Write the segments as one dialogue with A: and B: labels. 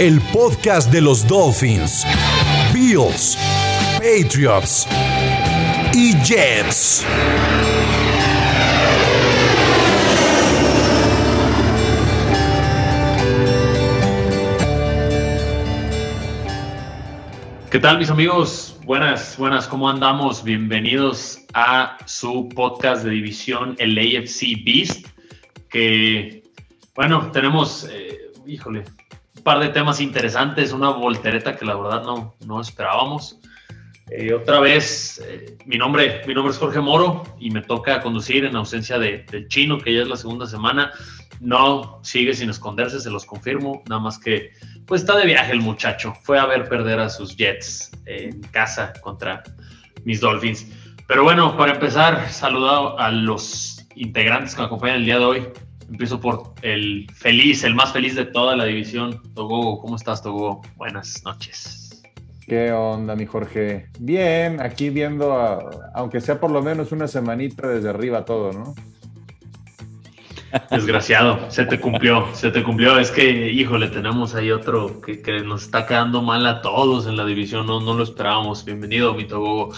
A: el podcast de los Dolphins, Bills, Patriots y Jets.
B: ¿Qué tal mis amigos? Buenas, buenas, ¿cómo andamos? Bienvenidos a su podcast de división, el AFC Beast, que, bueno, tenemos, eh, híjole, par de temas interesantes, una voltereta que la verdad no, no esperábamos. Eh, otra vez, eh, mi, nombre, mi nombre es Jorge Moro y me toca conducir en ausencia de, chino, que ya es la segunda semana. No sigue sin esconderse, se los confirmo. Nada más que, pues está de viaje el muchacho. Fue a ver perder a sus Jets en casa contra mis Dolphins. Pero bueno, para empezar, saludado a los integrantes que me acompañan el día de hoy. Empiezo por el feliz, el más feliz de toda la división. Togo, ¿cómo estás, Togo? Buenas noches.
C: ¿Qué onda, mi Jorge? Bien, aquí viendo, aunque sea por lo menos una semanita desde arriba todo, ¿no?
B: Desgraciado, se te cumplió, se te cumplió. Es que, híjole, tenemos ahí otro que, nos está quedando mal a todos en la división, no, no lo esperábamos. Bienvenido, mi Togo.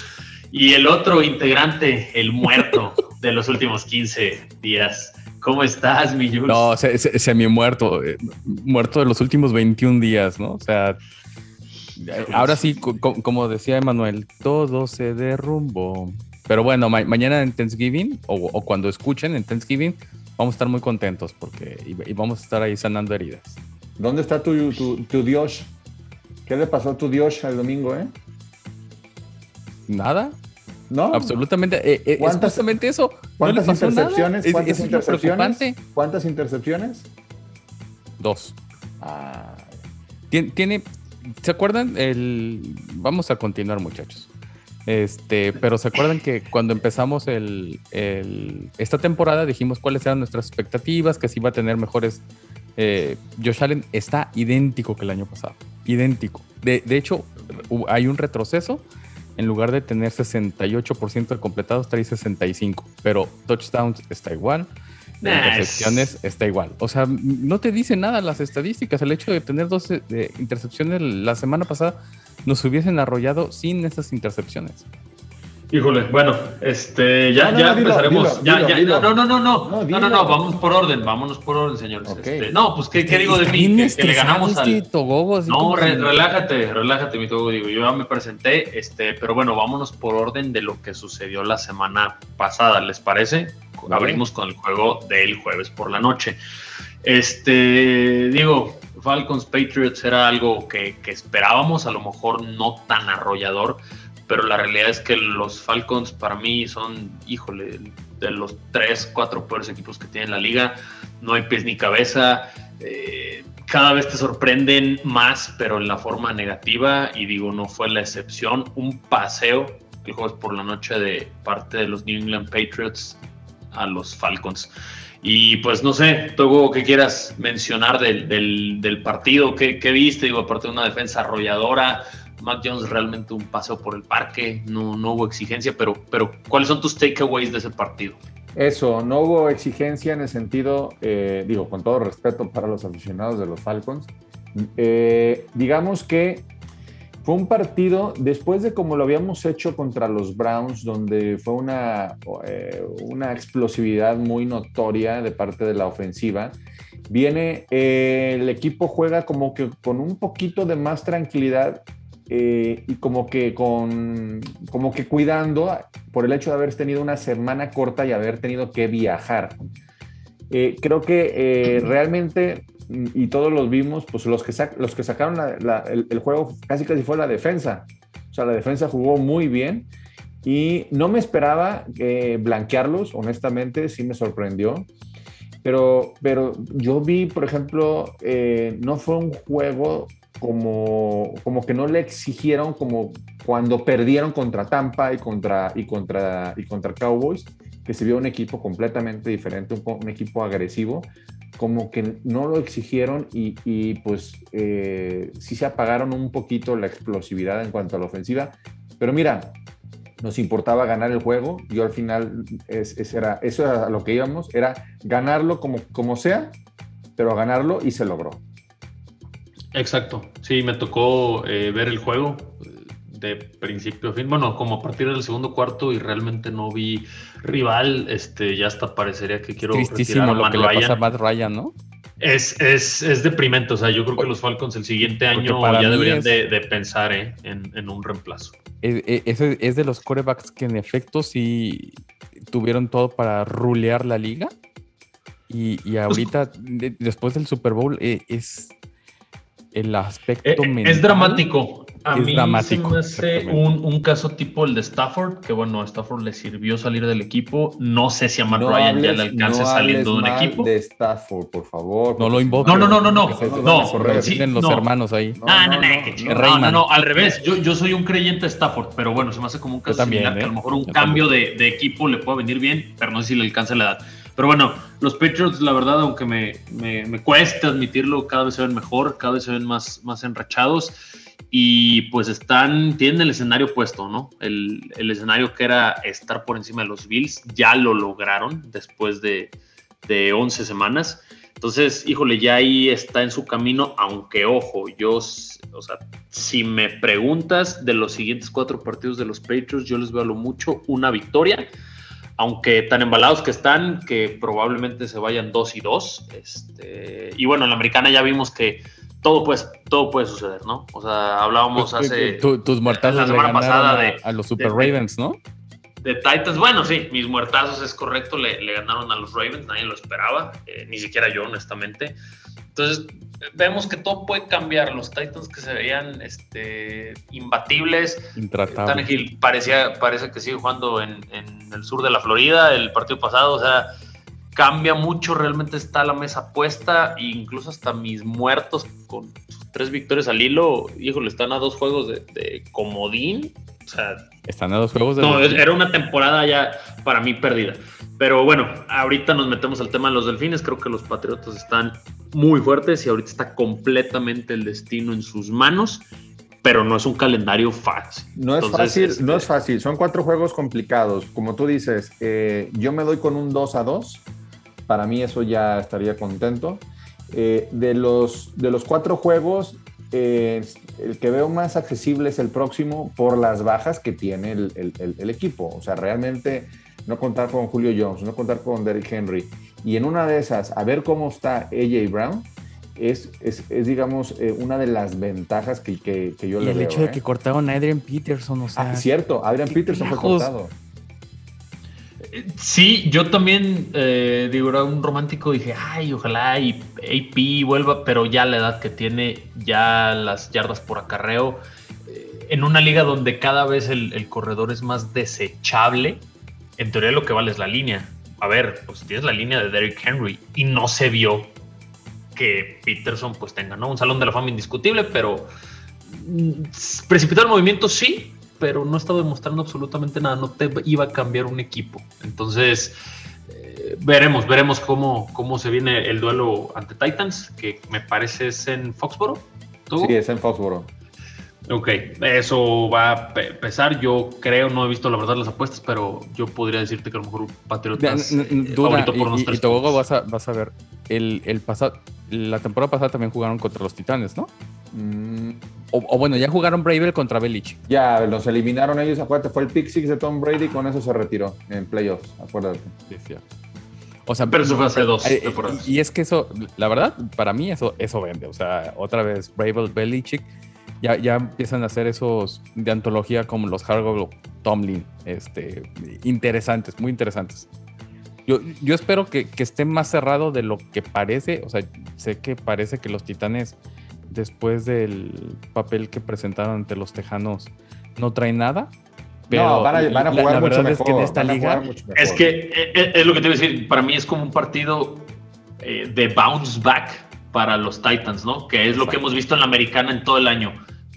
B: Y el otro integrante, el muerto de los últimos 15 días, ¿Cómo estás, mi Jules?
D: No, semi muerto, eh, muerto de los últimos 21 días, ¿no? O sea, ahora sí, como decía Emanuel, todo se derrumbó. Pero bueno, mañana en Thanksgiving, o, cuando escuchen en Thanksgiving, vamos a estar muy contentos porque y, vamos a estar ahí sanando heridas.
C: ¿Dónde está tu, tu, Dios? ¿Qué le pasó a tu Dios el domingo, eh?
D: Nada. No. Absolutamente. Eh, eh, es justamente eso.
C: ¿Cuántas intercepciones? ¿Cuántas intercepciones? ¿Cuántas intercepciones?
D: Dos. Ah. Tiene, ¿Se acuerdan? El, vamos a continuar, muchachos. Este, pero se acuerdan que cuando empezamos el, esta temporada dijimos cuáles eran nuestras expectativas, que si iba a tener mejores. Eh, Josh Allen está idéntico que el año pasado. Idéntico. De, de hecho, hay un retroceso en lugar de tener 68% de completados, trae 65%. Pero touchdowns está igual. Intercepciones está igual. O sea, no te dice nada las estadísticas. El hecho de tener 12 intercepciones la semana pasada nos hubiesen arrollado sin esas intercepciones.
B: Híjole, bueno, este, ya, ya empezaremos. ya, ya, no, no, no, no, no, no, no, vamos por orden, vámonos por orden, señores. Este, no, pues, ¿qué, ¿qué digo de mí? Que, le ganamos al. no, relájate, relájate, mi togo, digo, yo ya me presenté, este, pero bueno, vámonos por orden de lo que sucedió la semana pasada, ¿les parece? Abrimos con el juego del jueves por la noche. Este, digo, Falcons Patriots era algo que, que esperábamos, a lo mejor no tan arrollador pero la realidad es que los Falcons para mí son, híjole, de los tres, cuatro peores equipos que tiene la liga, no hay pies ni cabeza, eh, cada vez te sorprenden más, pero en la forma negativa, y digo, no fue la excepción, un paseo el jueves por la noche de parte de los New England Patriots a los Falcons. Y pues no sé, Togo, ¿qué quieras mencionar del, del, partido? ¿Qué, ¿Qué, viste? Digo, aparte de una defensa arrolladora, Mac Jones realmente un paseo por el parque, no, no hubo exigencia, pero, pero ¿cuáles son tus takeaways de ese partido?
C: Eso, no hubo exigencia en el sentido, eh, digo, con todo respeto para los aficionados de los Falcons, eh, digamos que fue un partido, después de como lo habíamos hecho contra los Browns, donde fue una, eh, una explosividad muy notoria de parte de la ofensiva, viene, el equipo juega como que con un poquito de más tranquilidad eh, y como que con como que cuidando por el hecho de haber tenido una semana corta y haber tenido que viajar. Eh, creo que eh, realmente, y todos los vimos, pues los que, los que sacaron el, juego casi casi fue la defensa. O sea, la defensa jugó muy bien y no me esperaba blanquearlos, honestamente, sí me sorprendió. Pero, pero yo vi, por ejemplo, no fue un juego como, como que no le exigieron como cuando perdieron contra Tampa y contra, y contra, y contra Cowboys, que se vio un equipo completamente diferente, un, equipo agresivo, como que no lo exigieron y, y pues eh, sí se apagaron un poquito la explosividad en cuanto a la ofensiva. Pero mira, nos importaba ganar el juego. Yo al final, es, era, eso era lo que íbamos, era ganarlo como, como sea, pero ganarlo y se logró.
B: Exacto, sí, me tocó eh, ver el juego de principio a fin, bueno, como a partir del segundo cuarto y realmente no vi rival, este, ya hasta parecería que quiero
D: Tristísimo lo que le pasa a Matt Ryan, ¿no?
B: Es, es, es, deprimente, o sea, yo creo que los Falcons el siguiente año ya deberían de, pensar eh, en, un reemplazo.
D: Es, es, de los corebacks que en efecto sí tuvieron todo para rulear la liga y, y ahorita, después del Super Bowl, eh, es el aspecto
B: mental. Es dramático. A mí dramático, se me hace un, caso tipo el de Stafford, que bueno, a Stafford le sirvió salir del equipo. No sé si a Matt Ryan ya le alcance saliendo de un equipo.
C: de Stafford, por favor.
D: No lo invoques.
B: No, no, no, no, no.
D: No, sí, los hermanos ahí.
B: No, no, no, no, no, al revés. Yo, yo soy un creyente de Stafford, pero bueno, se me hace como un caso también, similar, que a lo ¿eh? mejor un cambio de, de, equipo le puede venir bien, pero no sé si le alcanza la edad. Pero bueno, los Patriots, la verdad, aunque me, me, me cuesta admitirlo, cada vez se ven mejor, cada vez se ven más, más enrachados y pues están, tienen el escenario puesto, ¿no? El, el, escenario que era estar por encima de los Bills, ya lo lograron después de, de 11 semanas. Entonces, híjole, ya ahí está en su camino, aunque ojo, yo, o sea, si me preguntas de los siguientes cuatro partidos de los Patriots, yo les veo a lo mucho una victoria aunque tan embalados que están, que probablemente se vayan 2 y 2. Este, y bueno, en la americana ya vimos que todo puede, todo puede suceder, ¿no? O sea, hablábamos hace.
D: tus muertazos la semana pasada de, a los Super Ravens, ¿no?
B: De Titans, bueno, sí, mis muertazos es correcto, le, ganaron a los Ravens, nadie lo esperaba, eh, ni siquiera yo, honestamente. Entonces, vemos que todo puede cambiar. Los Titans que se veían este, imbatibles.
D: Intratables.
B: parecía, parece que sigue jugando en, el sur de la Florida el partido pasado. O sea, cambia mucho. Realmente está la mesa puesta. E incluso hasta mis muertos con tres victorias al hilo. Híjole, están a dos juegos de, de comodín. O sea,
D: están a dos juegos de.
B: No, era una temporada ya para mí perdida. Pero bueno, ahorita nos metemos al tema de los delfines. Creo que los patriotas están muy fuertes y ahorita está completamente el destino en sus manos, pero no es un calendario fácil.
C: No es fácil, no es este, fácil. Son cuatro juegos complicados. Como tú dices, eh, yo me doy con un 2 a 2. Para mí eso ya estaría contento. Eh, de, los, de los cuatro juegos, eh, el que veo más accesible es el próximo por las bajas que tiene el, el equipo. O sea, realmente no contar con Julio Jones, no contar con Derrick Henry, y en una de esas, a ver cómo está AJ Brown, es, es, digamos, eh, una de las ventajas que, que, que yo y le
D: veo.
C: el
D: hecho de ¿eh? que cortaron a Adrian Peterson, o sea.
C: Ah, cierto, Adrian Peterson fue cortado.
B: Sí, yo también, eh, digo, era un romántico, dije, ay, ojalá y AP vuelva, pero ya la edad que tiene, ya las yardas por acarreo, en una liga donde cada vez el, el corredor es más desechable, en teoría lo que vale es la línea. A ver, pues tienes la línea de Derrick Henry y no se vio que Peterson pues tenga ¿no? un salón de la fama indiscutible, pero mm, precipitar el movimiento sí, pero no estaba demostrando absolutamente nada, no te iba a cambiar un equipo. Entonces, eh, veremos, veremos cómo, cómo se viene el duelo ante Titans, que me parece es en Foxboro.
C: Sí, es en Foxboro.
B: Ok, eso va a pesar. Yo creo, no he visto la verdad las apuestas, pero yo podría decirte que a lo mejor Patriotas
D: eh, favorito por unos y, y vas a, vas a ver, el, el pasado, la temporada pasada también jugaron contra los Titanes, ¿no? Mm. O, bueno, ya jugaron Bravel contra Belich.
C: Ya, los eliminaron ellos, acuérdate, fue el pick six de Tom Brady, con eso se retiró en playoffs, acuérdate. Sí,
B: O sea, pero eso fue hace dos
D: eh, temporadas. Y, es que eso, la verdad, para mí eso, eso vende. O sea, otra vez, Bravel, Belichick ya, ya empiezan a hacer esos de antología como los Hargrove Tomlin, este, interesantes, muy interesantes. Yo, yo espero que, que, esté más cerrado de lo que parece. O sea, sé que parece que los Titanes, después del papel que presentaron ante los Tejanos, no traen nada. Pero
C: no, van a, jugar mucho mejor. Es que en
B: esta liga. Es que eh, eh, es, lo que te voy a decir. Para mí es como un partido eh, de bounce back para los Titans, ¿no? Que es lo que hemos visto en la americana en todo el año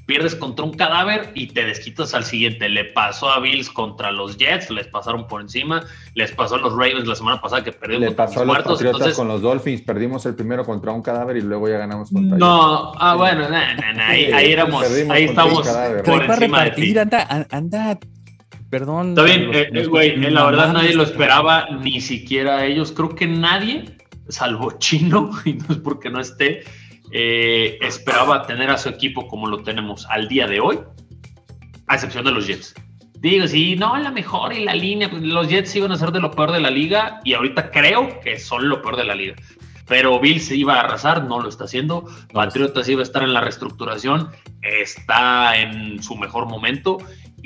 B: pierdes contra un cadáver y te desquitas al siguiente. Le pasó a Bills contra los Jets, les pasaron por encima, les pasó a los Ravens la semana pasada que perdieron
C: Le pasó a los Patriotas con los Dolphins, perdimos el primero contra un cadáver y luego ya ganamos contra
B: No, ah, bueno, ahí, ahí, éramos, ahí estamos por encima de ti.
D: Anda, anda, perdón.
B: Está bien, eh, güey, eh, la verdad nadie lo esperaba, ni siquiera ellos. Creo que nadie, salvo Chino, y no es porque no esté, eh, esperaba tener a su equipo como lo tenemos al día de hoy, a excepción de los Jets. Digo, sí, no, la mejor y la línea, pues, los Jets iban a ser de lo peor de la liga y ahorita creo que son lo peor de la liga. Pero Bills se iba a arrasar, no lo está haciendo. Patriotas iba a estar en la reestructuración, está en su mejor momento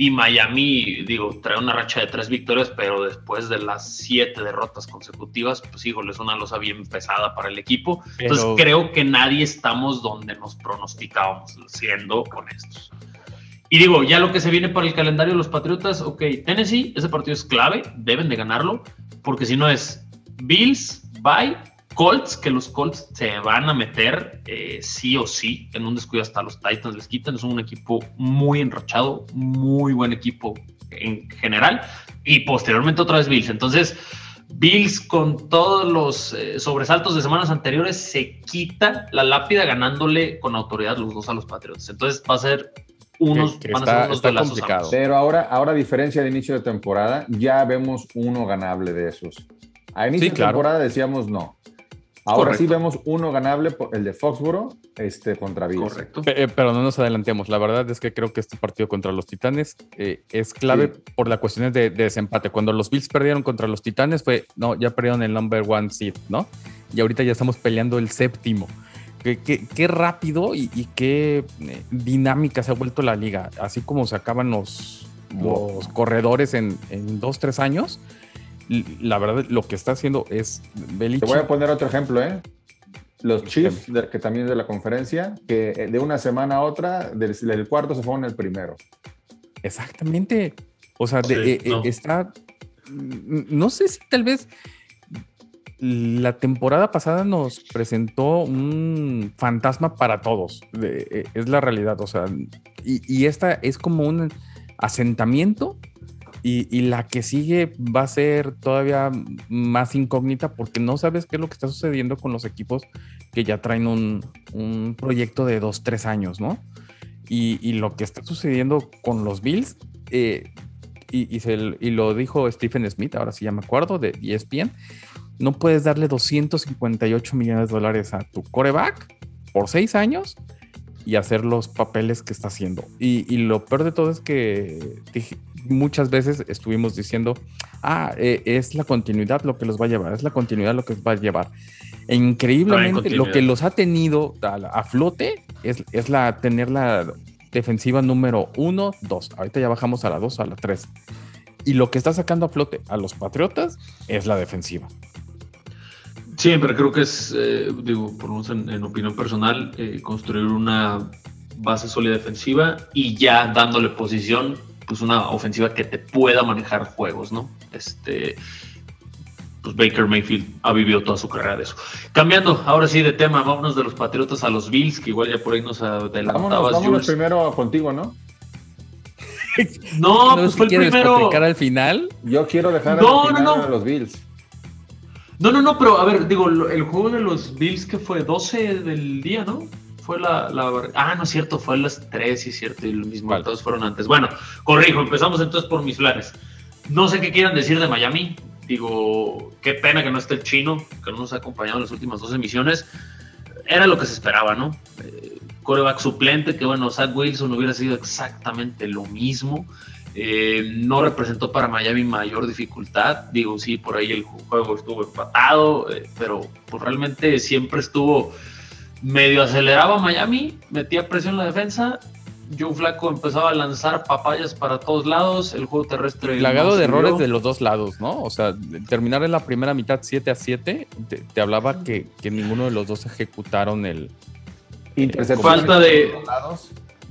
B: y Miami, digo, trae una racha de tres victorias, pero después de las siete derrotas consecutivas, pues híjole, es una losa bien pesada para el equipo. Entonces creo que nadie estamos donde nos pronosticábamos, siendo honestos. Y digo, ya lo que se viene para el calendario de los Patriotas, ok, Tennessee, ese partido es clave, deben de ganarlo, porque si no es Bills, bye, Colts, que los Colts se van a meter eh, sí o sí en un descuido hasta los Titans les quitan. Es un equipo muy enrochado, muy buen equipo en general. Y posteriormente otra vez Bills. Entonces, Bills con todos los eh, sobresaltos de semanas anteriores se quita la lápida ganándole con autoridad los dos a los Patriots. Entonces va a ser unos,
C: complicado. Pero ahora, ahora, a diferencia de inicio de temporada, ya vemos uno ganable de esos. A inicio de temporada decíamos no. Ahora sí vemos uno ganable, el de Foxboro, este, contra Bills.
D: Correcto. Eh, pero no nos adelantemos. La verdad es que creo que este partido contra los Titanes eh, es clave por la cuestión de, desempate. Cuando los Bills perdieron contra los Titanes fue, no, ya perdieron el number one seed, ¿no? Y ahorita ya estamos peleando el séptimo. Qué, rápido y, qué eh, dinámica se ha vuelto la liga. Así como se acaban los, los corredores en, en dos, tres años la verdad lo que está haciendo es
C: Te voy a poner otro ejemplo, ¿eh? Los Chiefs, que también es de la conferencia, que eh, de una semana a otra, del, cuarto se fueron el primero.
D: Exactamente. O sea, eh, eh, está. No sé si tal vez la temporada pasada nos presentó un fantasma para todos. es la realidad. O sea, y, y, esta es como un asentamiento y, la que sigue va a ser todavía más incógnita porque no sabes qué es lo que está sucediendo con los equipos que ya traen un, proyecto de dos, tres años, ¿no? Y, lo que está sucediendo con los Bills, eh, y, lo dijo Stephen Smith, ahora sí ya me acuerdo, de ESPN, no puedes darle 258 millones de dólares a tu coreback por seis años y hacer los papeles que está haciendo. Y, lo peor de todo es que muchas veces estuvimos diciendo, ah, eh, es la continuidad lo que los va a llevar, es la continuidad lo que los va a llevar. E increíblemente, lo que los ha tenido a, flote es, es, la tener la defensiva número uno, dos. Ahorita ya bajamos a la dos, a la tres. Y lo que está sacando a flote a los Patriotas es la defensiva.
B: Siempre creo que es, eh, digo, por lo menos en, opinión personal, eh, construir una base sólida defensiva y ya dándole posición pues una ofensiva que te pueda manejar juegos, ¿no? Este, pues Baker Mayfield ha vivido toda su carrera de eso. Cambiando, ahora sí de tema, vámonos de los Patriotas a los Bills, que igual ya por ahí nos adelantabas.
C: Vámonos, vámonos primero contigo, ¿no?
B: no, pues fue el primero.
D: al final?
C: Yo quiero dejar no, al final no, no. a los Bills.
B: No, no, no, pero a ver, digo, el juego de los Bills que fue 12 del día, ¿no? Fue la, Ah, no es cierto, fue a las 3, sí es cierto, y lo mismo, todos fueron antes. Bueno, corrijo, empezamos entonces por mis planes. No sé qué quieran decir de Miami. Digo, qué pena que no esté el chino, que no nos ha acompañado en las últimas dos emisiones. Era lo que se esperaba, ¿no? Eh, coreback suplente, que bueno, Zach Wilson hubiera sido exactamente lo mismo. Eh, no representó para Miami mayor dificultad. Digo, sí, por ahí el juego estuvo empatado, eh, pero pues realmente siempre estuvo medio aceleraba Miami, metía presión en la defensa. Joe Flaco empezaba a lanzar papayas para todos lados, el juego terrestre.
D: Plagado de errores de los dos lados, ¿no? O sea, terminar en la primera mitad 7 a 7, te, hablaba que, ninguno de los dos ejecutaron el.
B: Falta de,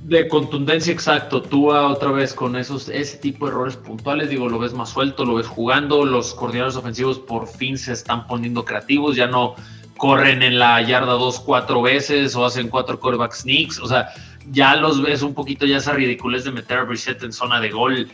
B: de contundencia, exacto. Tú otra vez con esos, ese tipo de errores puntuales, digo, lo ves más suelto, lo ves jugando, los coordinadores ofensivos por fin se están poniendo creativos, ya no corren en la yarda dos, cuatro veces o hacen cuatro quarterback sneaks. O sea, ya los ves un poquito ya esa ridiculez de meter a Brissett en zona de gol.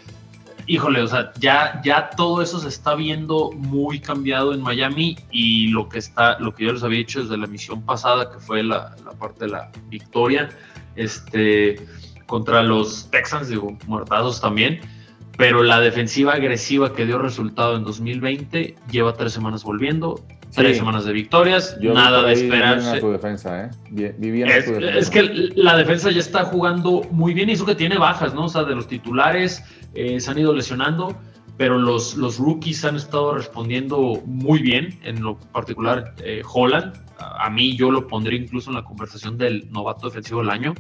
B: Híjole, o sea, ya, ya todo eso se está viendo muy cambiado en Miami y lo que está, lo que yo les había dicho desde la misión pasada, que fue la, la parte de la victoria, este, contra los Texans, digo, muertazos también pero la defensiva agresiva que dio resultado en 2020 lleva tres semanas volviendo, tres semanas de victorias, nada de esperarse.
C: Tu defensa, ¿eh?
B: es, es, que la defensa ya está jugando muy bien y eso que tiene bajas, ¿no? O sea, de los titulares eh, se han ido lesionando, pero los, los rookies han estado respondiendo muy bien, en lo particular eh, Holland. A, a mí yo lo pondría incluso en la conversación del novato defensivo del año.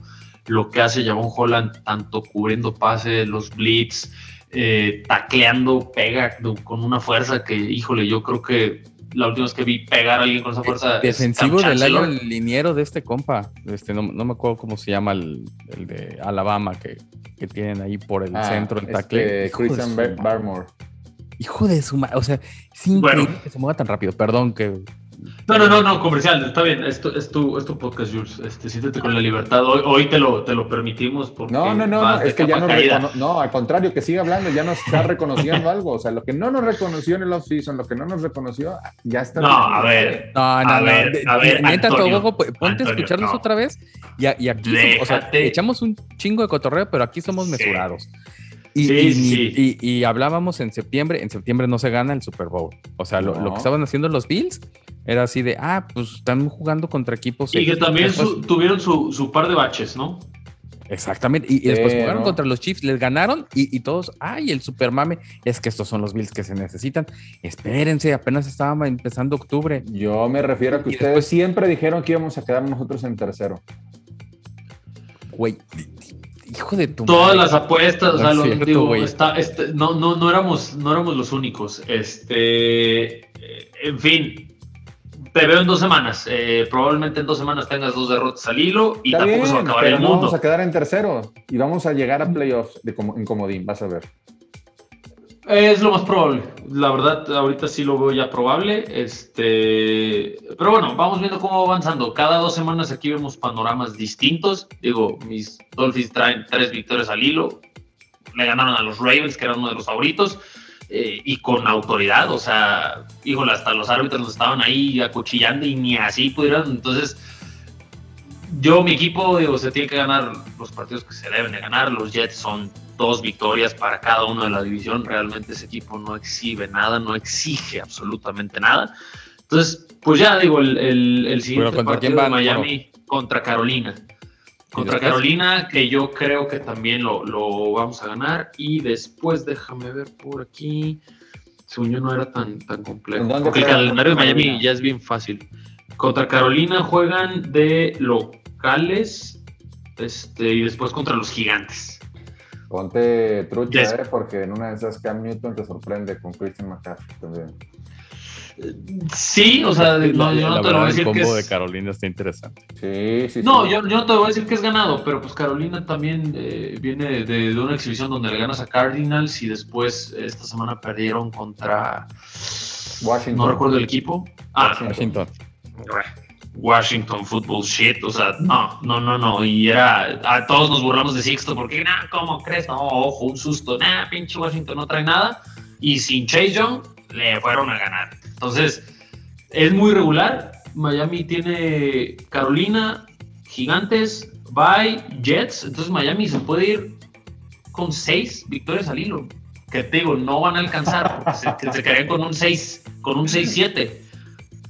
B: Lo que hace Javon Holland, tanto cubriendo pases, los blitz, eh, tacleando, pega con una fuerza que, híjole, yo creo que la última vez que vi pegar a alguien con esa fuerza.
D: Defensivo del año, el liniero de este compa. Este, no, me acuerdo cómo se llama el, de Alabama que, tienen ahí por el ah, centro, el tackle.
C: Este, Christian Barmore.
D: Hijo de su madre. O sea, sin que se mueva tan rápido. Perdón que
B: no, no, no, no, comercial, está bien, esto es tu, es tu podcast, Jules, este, siéntete con la libertad, hoy, hoy te, lo, te lo permitimos porque
C: No, no, no, es que ya no, no, al contrario, que siga hablando, ya nos está reconociendo algo, o sea, lo que no nos reconoció en el off-season, lo que no nos reconoció, ya está.
B: No, a ver, no, no, a ver, a ver,
D: neta, ponte a escucharnos otra vez y, y aquí, o sea, echamos un chingo de cotorreo, pero aquí somos mesurados. Y, y, y, hablábamos en septiembre, en septiembre no se gana el Super Bowl. O sea, lo, lo que estaban haciendo los Bills era así de, ah, pues están jugando contra equipos.
B: Y que también tuvieron su, su, par de baches, ¿no?
D: Exactamente, y, después jugaron contra los Chiefs, les ganaron y, todos, ay, el super mame, es que estos son los Bills que se necesitan. Espérense, apenas estaba empezando octubre.
C: Yo me refiero a que ustedes siempre dijeron que íbamos a quedar nosotros en tercero.
D: Güey, hijo de tu
B: Todas las apuestas, o sea, lo, digo, está, este, no, no, no, éramos, no éramos los únicos. Este, eh, en fin, te veo en dos semanas. Eh, probablemente en dos semanas tengas dos derrotas al hilo y tampoco se va a acabar el mundo.
C: Vamos a quedar en tercero y vamos a llegar a playoffs de en comodín, vas a ver.
B: Es lo más probable. La verdad, ahorita sí lo veo ya probable. Este, pero bueno, vamos viendo cómo va avanzando. Cada dos semanas aquí vemos panoramas distintos. Digo, mis Dolphins traen tres victorias al hilo. Le ganaron a los Ravens, que eran uno de los favoritos. Eh, y con autoridad, o sea, híjole, hasta los árbitros estaban ahí acuchillando y ni así pudieron, entonces yo, mi equipo, digo, se tiene que ganar los partidos que se deben de ganar, los Jets son dos victorias para cada uno de la división, realmente ese equipo no exhibe nada, no exige absolutamente nada, entonces, pues ya digo, el, el, siguiente partido de Miami contra Carolina. Contra Carolina, que yo creo que también lo, lo, vamos a ganar. Y después, déjame ver por aquí. Según yo no era tan, tan complejo. Porque el calendario de Miami ya es bien fácil. Contra Carolina juegan de locales este, y después contra los gigantes.
C: Ponte trucha, eh, porque en una de esas Cam Newton te sorprende con Christian McCaffrey también.
B: Sí, o sea, no, yo no te lo voy a decir que es...
D: de Carolina está interesante.
C: Sí, sí.
B: No, Yo, yo, no te voy a decir que es ganado, pero pues Carolina también eh, viene de, de, una exhibición donde le ganas a Cardinals y después esta semana perdieron contra Washington. No recuerdo el equipo.
D: Ah, Washington.
B: Washington Football Shit, o sea, no, no, no, no, y era, a todos nos burlamos de Sixto porque, nah, ¿cómo crees? No, ojo, un susto, nah, pinche Washington no trae nada, y sin Chase Young le fueron a ganar. Entonces, es muy regular. Miami tiene Carolina, Gigantes, Bay, Jets. Entonces, Miami se puede ir con seis victorias al hilo. Que te digo, no van a alcanzar, porque se, quedarían con un 6, con un 6-7.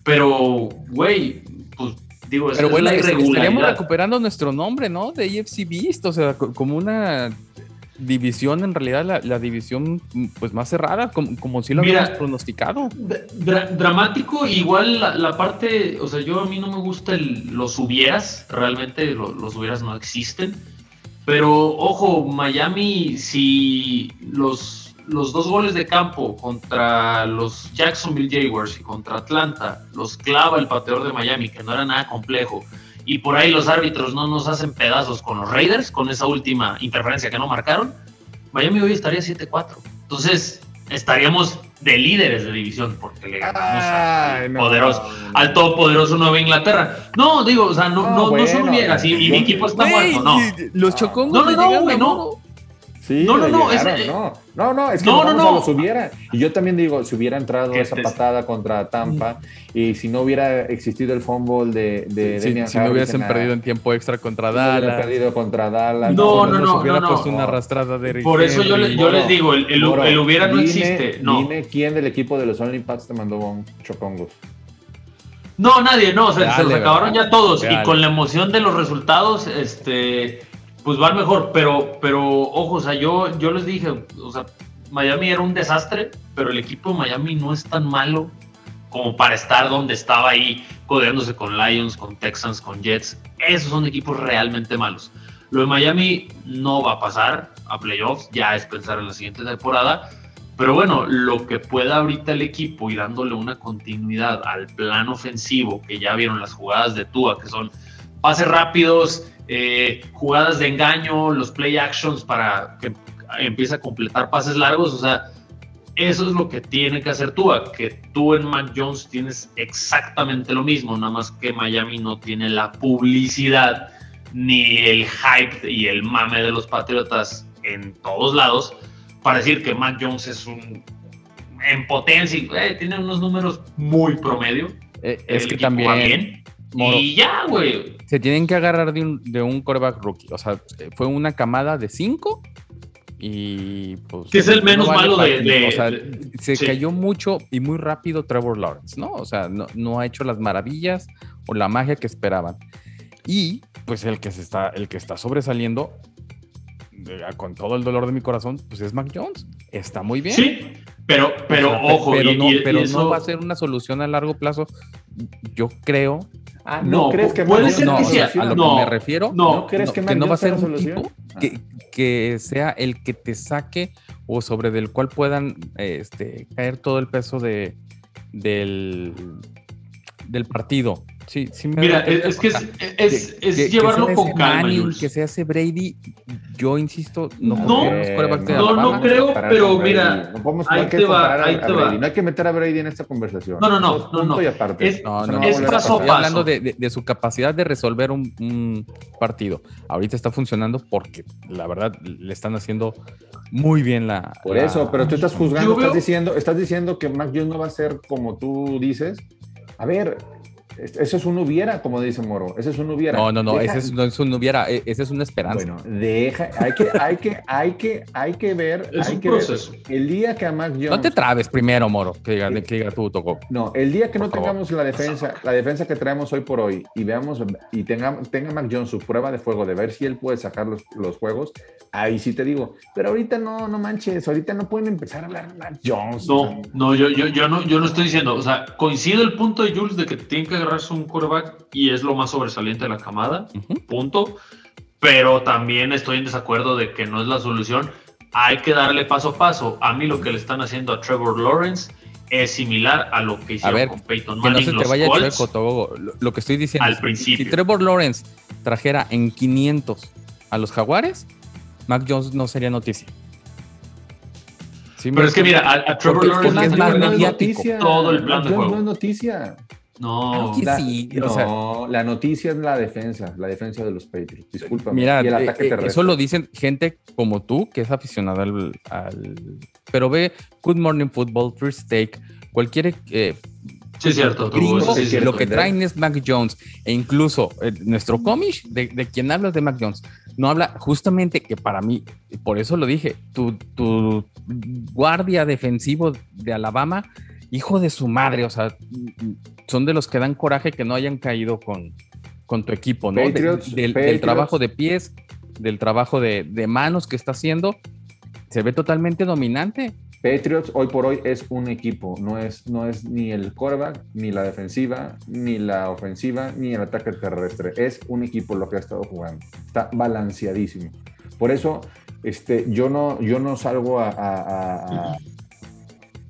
B: Pero, güey, pues digo,
D: Pero, es la estaríamos recuperando nuestro nombre, ¿no? De AFC Beast, o sea, como una división, en realidad la, división pues más cerrada, como, si lo habíamos pronosticado.
B: dramático, igual la, parte, o sea, yo a mí no me gusta los hubieras, realmente los hubieras no existen, pero ojo, Miami, si los, los dos goles de campo contra los Jacksonville Jaguars y contra Atlanta los clava el pateador de Miami, que no era nada complejo, y por ahí los árbitros no nos hacen pedazos con los Raiders, con esa última interferencia que no marcaron, Miami hoy estaría 7-4. Entonces, estaríamos de líderes de división porque le ganamos al, poderoso, al todopoderoso Nueva Inglaterra. No, digo, o sea, no, no, no, son hubieras y, mi equipo está muerto, no.
D: Los chocó no, no, no,
C: no. Sí, no, no, no, no, no, no, es que no, no, no. los hubiera. Y yo también digo, si hubiera entrado esa patada contra Tampa y si no hubiera existido el fumble de, de
D: sí, Si no hubiesen perdido en tiempo extra contra Dallas. Si
C: perdido contra Dallas.
B: No, no, no.
D: hubiera puesto una arrastrada de
B: Por eso yo, yo les digo, el, el, hubiera no existe. No.
C: Dime quién del equipo de los Only Pats te mandó un chocongo.
B: No, nadie, no, se, se acabaron ya todos. Y con la emoción de los resultados, este pues va mejor, pero, pero ojo, o sea, yo, yo les dije, o sea, Miami era un desastre, pero el equipo de Miami no es tan malo como para estar donde estaba ahí, codeándose con Lions, con Texans, con Jets. Esos son equipos realmente malos. Lo de Miami no va a pasar a playoffs, ya es pensar en la siguiente temporada. Pero bueno, lo que pueda ahorita el equipo y dándole una continuidad al plan ofensivo, que ya vieron las jugadas de Tua, que son pases rápidos, eh, jugadas de engaño, los play actions para que empiece a completar pases largos, o sea, eso es lo que tiene que hacer tú, que tú en Mac Jones tienes exactamente lo mismo, nada más que Miami no tiene la publicidad ni el hype y el mame de los Patriotas en todos lados para decir que Mac Jones es un en potencia, eh, tiene unos números muy promedio.
D: Eh, es que también
B: y ya, güey.
D: Se tienen que agarrar de un, de un coreback rookie. O sea, fue una camada de cinco y pues...
B: Que es el menos malo de,
D: O sea, se cayó mucho y muy rápido Trevor Lawrence, ¿no? O sea, no, no, ha hecho las maravillas o la magia que esperaban. Y pues el que, se está, el que está sobresaliendo, con todo el dolor de mi corazón, pues es Mac Jones. Está muy bien.
B: Sí, pero, pero ojo.
D: Pero, no, pero no va a ser una solución a largo plazo. Yo creo
C: Ah, ¿no, crees que
D: puede ser no, que a lo que me refiero, no, ¿crees que, no va a ser un tipo que, que, sea el que te saque o sobre del cual puedan este, caer todo el peso de, del, del partido. Sí, sí
B: Mira, es, que es, es, llevarlo con calma.
D: que se hace Brady, yo insisto,
B: no No, no, no creo, pero mira, ahí te va, ahí te va.
C: No hay que meter a Brady en esta conversación.
B: No, no, no, no, no.
D: Es, no, no, es paso a paso. hablando de, de, su capacidad de resolver un, un, partido. Ahorita está funcionando porque la verdad le están haciendo muy bien la.
C: Por eso, pero tú estás juzgando, estás diciendo, estás diciendo que Mac Jones no va a ser como tú dices. A ver, eso es un hubiera, como dice Moro. Ese es un hubiera.
D: No, no, no, ese es, no es un hubiera, e, ese es una esperanza.
C: Bueno, deja, hay que, hay que, hay que, hay que ver,
B: es
C: hay
B: un que proceso.
C: Ver, el día que a Mac Jones.
D: No te trabes primero, Moro, que diga, que diga tú, tocó.
C: No, el día que no tengamos la defensa, la defensa que traemos hoy por hoy y veamos y tenga, tenga Mac Jones su prueba de fuego de ver si él puede sacar los, los juegos, ahí sí te digo. Pero ahorita no, no manches, ahorita no pueden empezar a hablar de Mac Jones.
B: No, no, yo, yo, yo no, yo no estoy diciendo, o sea, coincido el punto de Jules de que tienen que agarrarse un coreback y es lo más sobresaliente de la camada, punto. Pero también estoy en desacuerdo de que no es la solución. Hay que darle paso a paso. A mí lo que le están haciendo a Trevor Lawrence es similar a lo que hicieron con Peyton Manning.
D: Que no se te vaya Colts, lo, que estoy diciendo.
B: Al principio.
D: Si Trevor Lawrence trajera en 500 a los Jaguares, Mac Jones no sería noticia.
B: pero es que mira, a, Trevor Lawrence
D: es más mediático.
B: Todo el plan de juego.
C: No es noticia.
B: No,
C: la, no la noticia es la defensa, la defensa de los Patriots. Disculpa.
D: Mira, eh, eh, eso lo dicen gente como tú, que es aficionada al, Pero ve Good Morning Football, First Take, cualquier.
B: Eh, sí, cierto.
D: lo que traen es Mac Jones. E incluso nuestro cómic, de, de, quien hablas de Mac Jones, no habla justamente que para mí, por eso lo dije, tu, tu guardia defensivo de Alabama hijo de su madre, o sea, son de los que dan coraje que no hayan caído con, con tu equipo, ¿no? del, trabajo de pies, del trabajo de, manos que está haciendo, se ve totalmente dominante.
C: Patriots hoy por hoy es un equipo, no es, no es ni el quarterback, ni la defensiva, ni la ofensiva, ni el ataque terrestre. Es un equipo lo que ha estado jugando. Está balanceadísimo. Por eso este, yo, no, yo no salgo a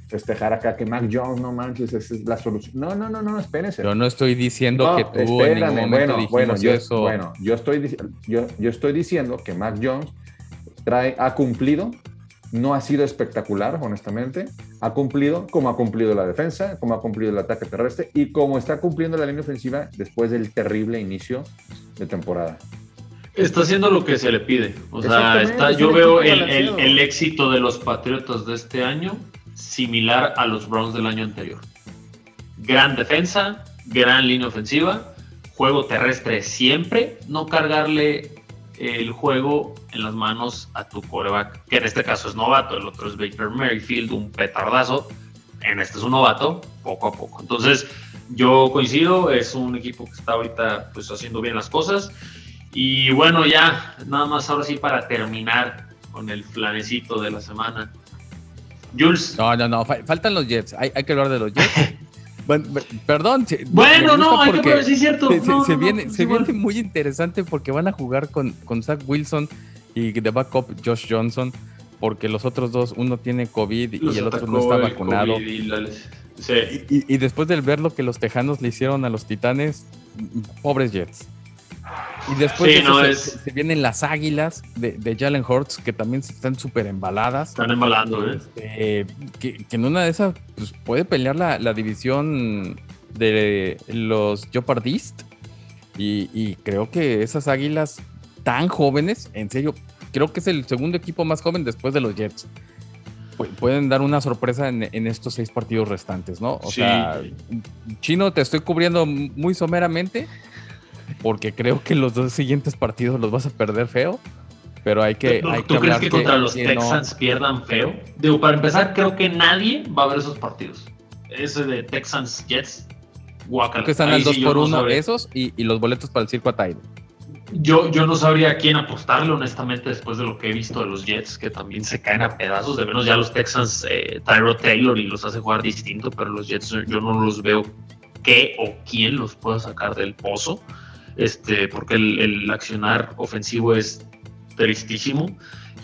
C: festejar acá que Mac Jones, no manches, esa es la solución. No, no, no, no, espérense.
D: Yo no estoy diciendo que tú en ningún momento
C: bueno, bueno, yo, eso. Bueno, yo estoy, yo, yo estoy diciendo que Mac Jones trae, ha cumplido no ha sido espectacular, honestamente. Ha cumplido como ha cumplido la defensa, como ha cumplido el ataque terrestre y como está cumpliendo la línea ofensiva después del terrible inicio de temporada.
B: Está haciendo lo que se le pide. O sea, está, yo veo el, éxito de los Patriotas de este año similar a los Browns del año anterior. Gran defensa, gran línea ofensiva, juego terrestre siempre, no cargarle el juego en las manos a tu coreback, que en este caso es novato, el otro es Baker Merrifield, un petardazo, en este es un novato, poco a poco. Entonces, yo coincido, es un equipo que está ahorita pues haciendo bien las cosas. Y bueno, ya, nada más ahora sí para terminar con el flanecito de la semana. Jules.
D: No, no, no, faltan los Jets, hay, hay que hablar de los Jets. Bueno, perdón.
B: Bueno, no, hay que sí, cierto.
D: Se, viene, se viene muy interesante porque van a jugar con, con Zach Wilson y de backup Josh Johnson, porque los otros dos, uno tiene COVID y el otro no está vacunado. Y, después de ver lo que los tejanos le hicieron a los titanes, pobres Jets. Y después se, vienen las águilas de, Jalen Hurts, que también están súper embaladas.
B: Están embalando, ¿eh?
D: Este, que, en una de esas pues, puede pelear la, división de los Jeopardist. Y, y creo que esas águilas tan jóvenes, en serio, creo que es el segundo equipo más joven después de los Jets. pueden dar una sorpresa en, estos seis partidos restantes, ¿no? O sea, Chino, te estoy cubriendo muy someramente porque creo que los dos siguientes partidos los vas a perder feo. Pero hay que.
B: ¿Tú, ¿tú crees que, contra los Texans pierdan feo? Digo, para empezar, creo que nadie va a ver esos partidos. Ese de Texans Jets,
D: guacala. Creo que están al 2 por 1 esos y, los boletos para el circo a Tide.
B: Yo, yo no sabría a quién apostarle, honestamente, después de lo que he visto de los Jets, que también se caen a pedazos. De menos ya los Texans, eh, Tyro Taylor, y los hace jugar distinto, pero los Jets yo no los veo qué o quién los pueda sacar del pozo, este, porque el, el accionar ofensivo es tristísimo.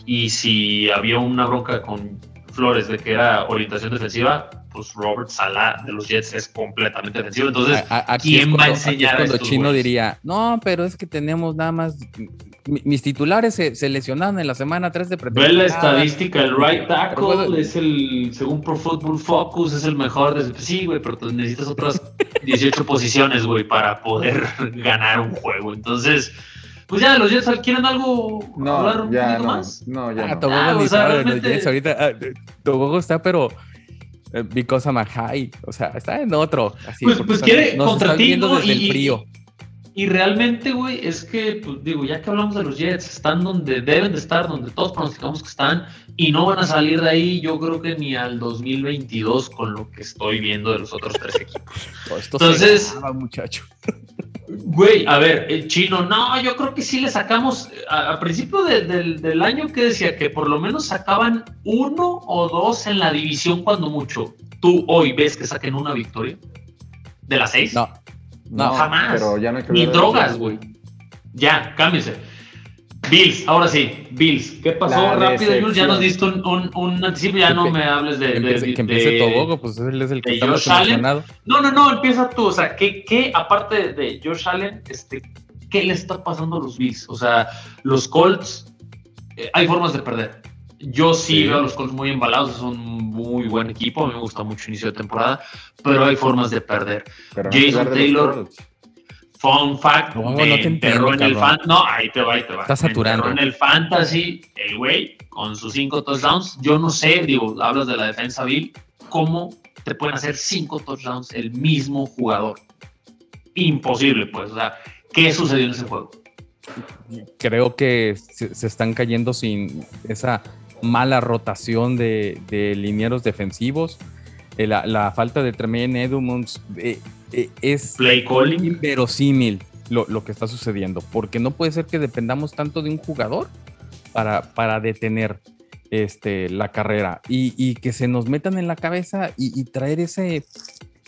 B: Y si había una bronca con Flores de que era orientación defensiva, pues Robert Sala de los Jets es completamente defensivo. Entonces, ¿quién va a enseñar
D: cuando Chino diría, no, pero es que tenemos nada más. Mis titulares se, lesionaron en la semana 3 de
B: pretemporada. Ve la estadística, el right tackle es el, según Pro Football Focus, es el mejor. De, sí, güey, pero necesitas otras 18 posiciones, güey, para poder ganar un juego. Entonces, pues ya, los Jets quieren algo
C: no, hablar un ya, no, más. No, ya. Ah, no.
D: Ah, o sea, realmente... los Jets ahorita. Ah, Tobogo está, pero because I'm a high. O sea, está en otro. Así,
B: pues, pues quiere contra ti, desde y, el frío. Y, realmente, güey, es que, pues, digo, ya que hablamos de los Jets, están donde deben de estar, donde todos pronosticamos que están, y no van a salir de ahí, yo creo que ni al 2022 con lo que estoy viendo de los otros tres equipos. Entonces,
D: muchacho.
B: Güey, a ver, el chino, no, yo creo que sí le sacamos, a, principio del año que decía que por lo menos sacaban uno o dos en la división cuando mucho. ¿Tú hoy ves que saquen una victoria? ¿De las seis?
D: No, no,
B: jamás. Pero ya no hay que Ni drogas, güey. Ya, cámbiese. Bills, ahora sí, Bills. ¿Qué pasó rápido, Jules? Ya nos diste un, un, anticipo, ya no me hables de.
D: Que empiece, Tobogo, pues él es el que está más emocionado.
B: No, no, no, empieza tú. O sea, ¿qué, qué aparte de Josh Allen, este, qué le está pasando a los Bills? O sea, los Colts, eh, hay formas de perder. Yo sí, veo a los Colts muy embalados, es un muy buen equipo, a mí me gusta mucho el inicio de temporada, pero hay formas de perder. Jason Taylor. Fun fact, no, me no en el fan, no, ahí te va, ahí te va.
D: Está saturando.
B: en el fantasy, el güey, con sus cinco touchdowns, yo no sé, digo, hablas de la defensa Bill, ¿cómo te pueden hacer cinco touchdowns el mismo jugador? Imposible, pues, o sea, ¿qué sucedió en ese juego?
D: Creo que se, están cayendo sin esa mala rotación de, de linieros defensivos. Eh, la, la, falta de Tremaine Edmonds eh, eh, es
B: Play calling.
D: inverosímil lo, lo, que está sucediendo, porque no puede ser que dependamos tanto de un jugador para, para detener este, la carrera y, y, que se nos metan en la cabeza y, traer ese,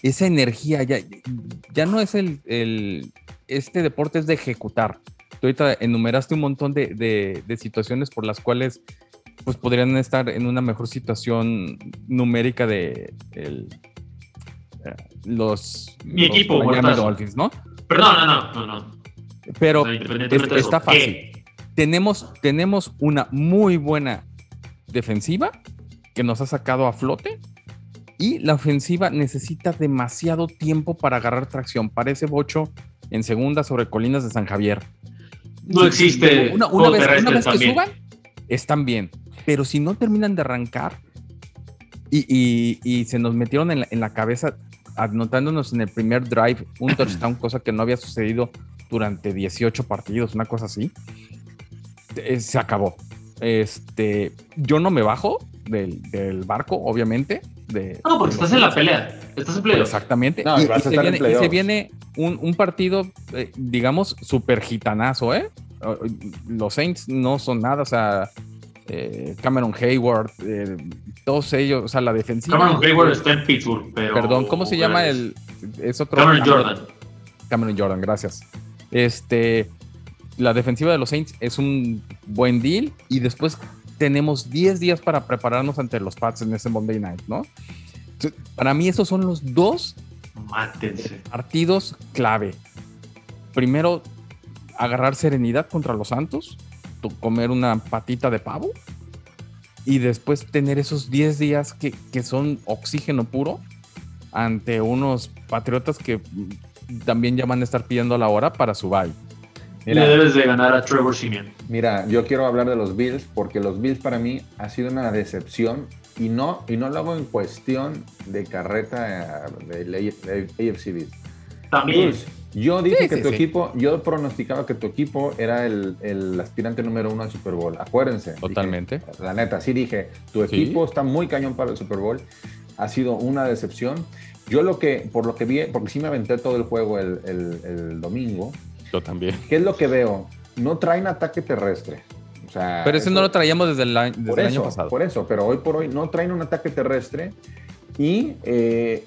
D: esa energía. Ya, ya no es el, el, este deporte es de ejecutar. Tú ahorita enumeraste un montón de, de, de situaciones por las cuales pues podrían estar en una mejor situación numérica de el, los,
B: Mi equipo,
D: Dolphins, ¿no?
B: Perdón, no, no, no, no.
D: Pero está fácil. Tenemos, tenemos una muy buena defensiva que nos ha sacado a flote y la ofensiva necesita demasiado tiempo para agarrar tracción. Parece bocho en segunda sobre colinas de San Javier.
B: No existe.
D: Una, vez, que suban, están bien. Pero si no terminan de arrancar y, se nos metieron en la, cabeza anotándonos en el primer drive un touchdown, cosa que no había sucedido durante 18 partidos, una cosa así, eh, se acabó. Este, yo no me bajo del, barco, obviamente. De,
B: no, porque estás en la pelea. Estás en
D: Exactamente. y, se viene, un, partido, eh, digamos, súper gitanazo, ¿eh? Los Saints no son nada, o sea, eh, Cameron Hayward, todos ellos, o sea, la defensiva.
B: Cameron Hayward está en Pittsburgh, pero.
D: Perdón, ¿cómo se llama el. Es otro.
B: Cameron Jordan.
D: Cameron Jordan, gracias. Este, la defensiva de los Saints es un buen deal y después tenemos 10 días para prepararnos ante los Pats en ese Monday Night, ¿no? Para mí esos son los dos partidos clave. Primero, agarrar serenidad contra los Santos, comer una patita de pavo y después tener esos 10 días que, que son oxígeno puro ante unos Patriotas que también ya van a estar pidiendo la hora para su bye.
B: Mira, Le debes de ganar a Trevor Simeon.
C: Mira, yo quiero hablar de los Bills porque los Bills para mí ha sido una decepción y no, y no lo hago en cuestión de carreta eh, de AFC Bills.
B: También.
C: Yo dije que tu equipo, yo pronosticaba que tu equipo era el, el, aspirante número uno al Super Bowl. Acuérdense.
D: Totalmente.
C: la neta, sí dije, tu equipo está muy cañón para el Super Bowl. Ha sido una decepción. Yo lo que, por lo que vi, porque sí me aventé todo el juego el, domingo.
D: Yo también.
C: ¿Qué es lo que veo? No traen ataque terrestre. O sea,
D: pero ese no lo traíamos desde el, año pasado.
C: Por eso, pero hoy por hoy no traen un ataque terrestre y eh,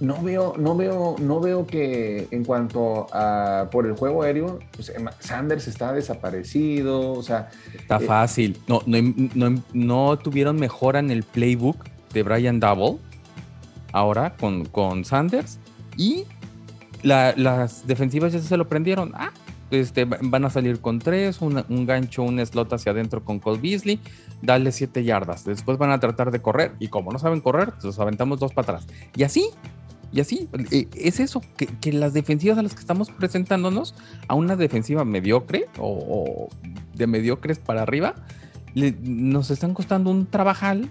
C: no veo, no veo, no veo que en cuanto a por el juego aéreo, pues, Sanders está desaparecido, o sea.
D: Está eh, fácil. No, no, no, no, tuvieron mejora en el playbook de Brian Double ahora con, con Sanders y las defensivas ya se lo prendieron. Ah, este, van a salir con tres, un, gancho, un slot hacia adentro con Cole Beasley, dale siete yardas. Después van a tratar de correr y como no saben correr, los aventamos dos para atrás. Y así, y así, eh, es eso, que, las defensivas a las que estamos presentándonos, a una defensiva mediocre o, de mediocres para arriba, nos están costando un trabajal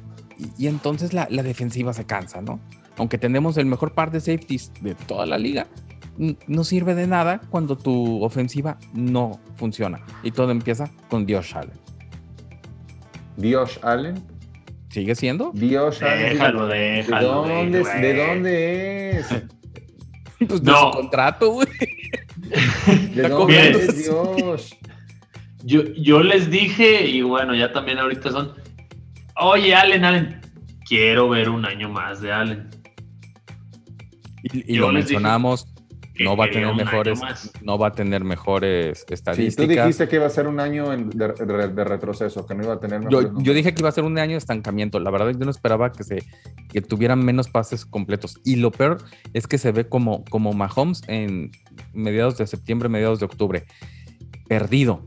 D: y, entonces la, la defensiva se cansa, ¿no? aunque tenemos el mejor par de safeties de toda la liga, no sirve de nada cuando tu ofensiva no funciona. Y todo empieza con Dios Allen.
C: Dios Allen.
D: ¿Sigue siendo?
C: Dios
B: Allen. Déjalo, déjalo.
C: ¿De dónde, ¿de dónde es?
D: pues no. su contrato, güey.
C: ¿De dónde es Dios?
B: Yo, yo les dije, y bueno, ya también ahorita son. Oye, Allen, Allen, quiero ver un año más de Allen.
D: Y, lo mencionamos, no va a tener mejores, no va a tener mejores estadísticas.
C: tú dijiste que iba a ser un año de, retroceso, que no iba a tener
D: yo, yo, dije que iba a ser un año de estancamiento. La verdad, yo no esperaba que se que tuvieran menos pases completos. Y lo peor es que se ve como, como Mahomes en mediados de septiembre, mediados de octubre. Perdido.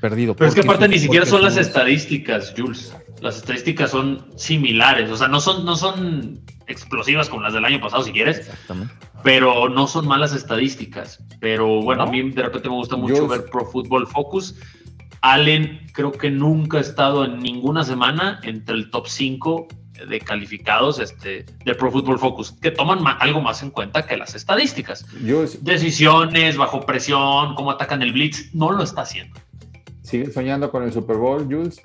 D: Perdido.
B: Pero es que aparte ni siquiera son las estadísticas, Jules las estadísticas son similares, o sea, no son, no son explosivas como las del año pasado, si quieres, pero no son malas estadísticas. Pero bueno, a mí de repente me gusta mucho ver Pro Football Focus. Allen creo que nunca ha estado en ninguna semana entre el top 5 de calificados este, de Pro Football Focus, que toman algo más en cuenta que las estadísticas. Decisiones, bajo presión, cómo atacan el blitz, no lo está haciendo.
C: ¿Sigue soñando con el Super Bowl, Jules?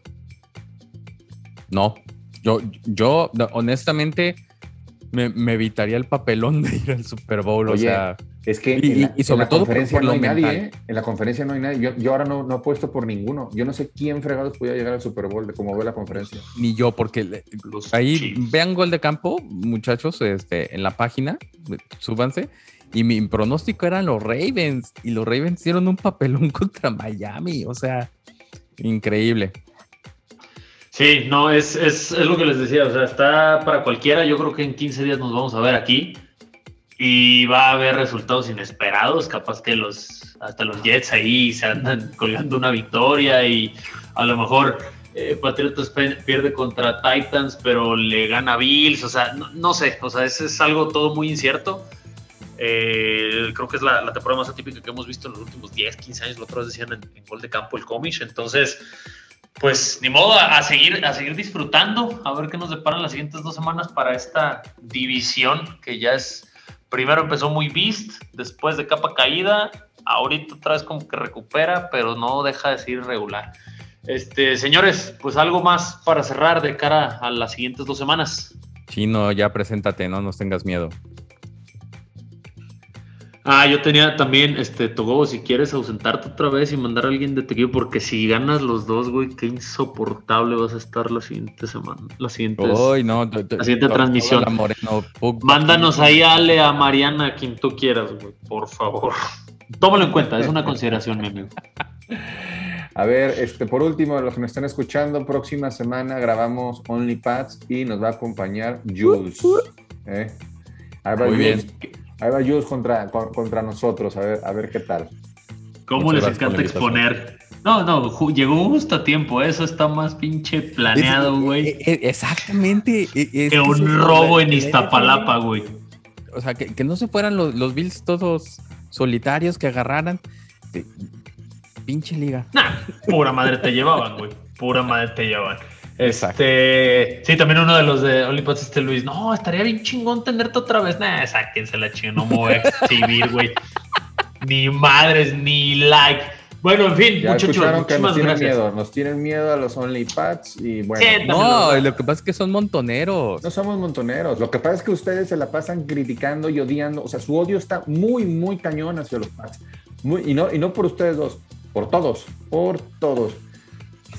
D: No, yo, yo honestamente me, evitaría el papelón de ir al Super Bowl. o sea,
C: es que y, sobre todo conferencia no hay nadie, ¿eh? en la conferencia no hay nadie. Yo, ahora no, no apuesto por ninguno. Yo no sé quién fregados podía llegar al Super Bowl de cómo ve la conferencia.
D: Ni yo, porque ahí vean gol de campo, muchachos, este, en la página, súbanse. Y mi pronóstico eran los Ravens. Y los Ravens hicieron un papelón contra Miami. O sea, increíble.
B: Sí, no, es, es, es, lo que les decía, o sea, está para cualquiera, yo creo que en 15 días nos vamos a ver aquí y va a haber resultados inesperados, capaz que los hasta los Jets ahí se andan colgando una victoria y a lo mejor Eh, Patriotas pierde contra Titans, pero le gana Bills. O sea, no, sé. O sea, ese es algo todo muy incierto. Eh, creo que es la, temporada más atípica que hemos visto en los últimos 10, 15 años. Lo otros decían en, gol de campo el Comish. Entonces, pues ni modo a, seguir, a seguir disfrutando. A ver qué nos deparan las siguientes dos semanas para esta división que ya es. Primero empezó muy beast, después de capa caída. Ahorita otra vez como que recupera, pero no deja de ser irregular. Este, señores, pues algo más para cerrar de cara a las siguientes dos semanas.
D: Chino, ya preséntate, no nos tengas miedo.
B: Ah, yo tenía también, este, Togo, si quieres ausentarte otra vez y mandar a alguien de tu equipo, porque si ganas los dos, güey, qué insoportable vas a estar la siguiente semana, la siguiente,
D: no,
B: la siguiente transmisión. Mándanos ahí a Ale, a Mariana, a quien tú quieras, güey, por favor. Tómalo en cuenta, es una consideración, mi amigo.
C: A ver, este, por último, los que me están escuchando, próxima semana grabamos OnlyPads y nos va a acompañar Jules. ¿eh? Ahí va Muy Jules, bien. Ahí va Jules contra, contra nosotros, a ver, a ver qué tal.
B: ¿Cómo les encanta exponer? No, no, llegó justo a tiempo, eso está más pinche planeado, güey.
D: E, e, exactamente.
B: E, que un robo en Iztapalapa, güey.
D: O sea, que, no se fueran los, los Bills todos solitarios, que agarraran pinche liga.
B: Nah, pura madre te llevaban, güey. Pura madre te llevaban. Este, sí, también uno de los de Olympus, este Luis, no, estaría bien chingón tenerte otra vez. Nah, sáquense la chingada, no me voy a exhibir, güey. ni madres, ni like. Bueno, en fin,
C: ya muchachos, que nos tienen miedo, nos tienen miedo a los OnlyPads y bueno.
D: no, lo que pasa es que son montoneros.
C: No somos montoneros. Lo que pasa es que ustedes se la pasan criticando y odiando. O sea, su odio está muy, muy cañón hacia los pads. Muy, y, no, y no por ustedes dos, por todos, por todos.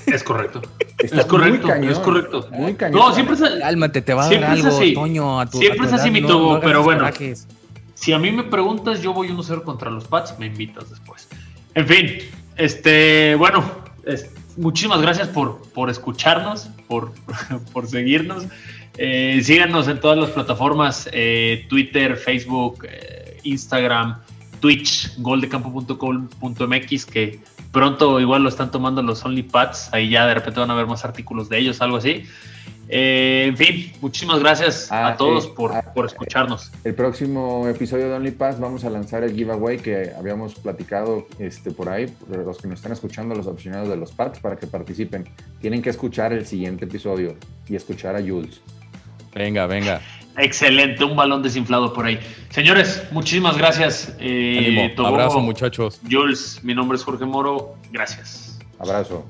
B: Es correcto. es correcto, es correcto.
C: Muy cañón.
B: No, siempre es
D: Cálmate, te va a dar algo, Toño, a tu
B: Siempre es así mi tubo, pero bueno. Si a mí me preguntas, yo voy 1-0 contra los Pats, me invitas después. En fin, este, bueno, muchísimas gracias por, por escucharnos, por, por seguirnos. Eh, síganos en todas las plataformas, eh, Twitter, Facebook, eh, Instagram, Twitch, goldecampo.com.mx, que pronto igual lo están tomando los OnlyPads, ahí ya de repente van a ver más artículos de ellos, algo así. Eh, en fin, muchísimas gracias a ah, todos eh, ah, por, escucharnos.
C: El próximo episodio de OnlyPads vamos a lanzar el giveaway que habíamos platicado este, por ahí, los que nos están escuchando, los aficionados de los pads, para que participen. Tienen que escuchar el siguiente episodio y escuchar a Jules.
D: Venga, venga.
B: Excelente, un balón desinflado por ahí. Señores, muchísimas gracias.
D: Eh, Abrazo, muchachos.
B: Jules, mi nombre es Jorge Moro. Gracias.
C: Abrazo.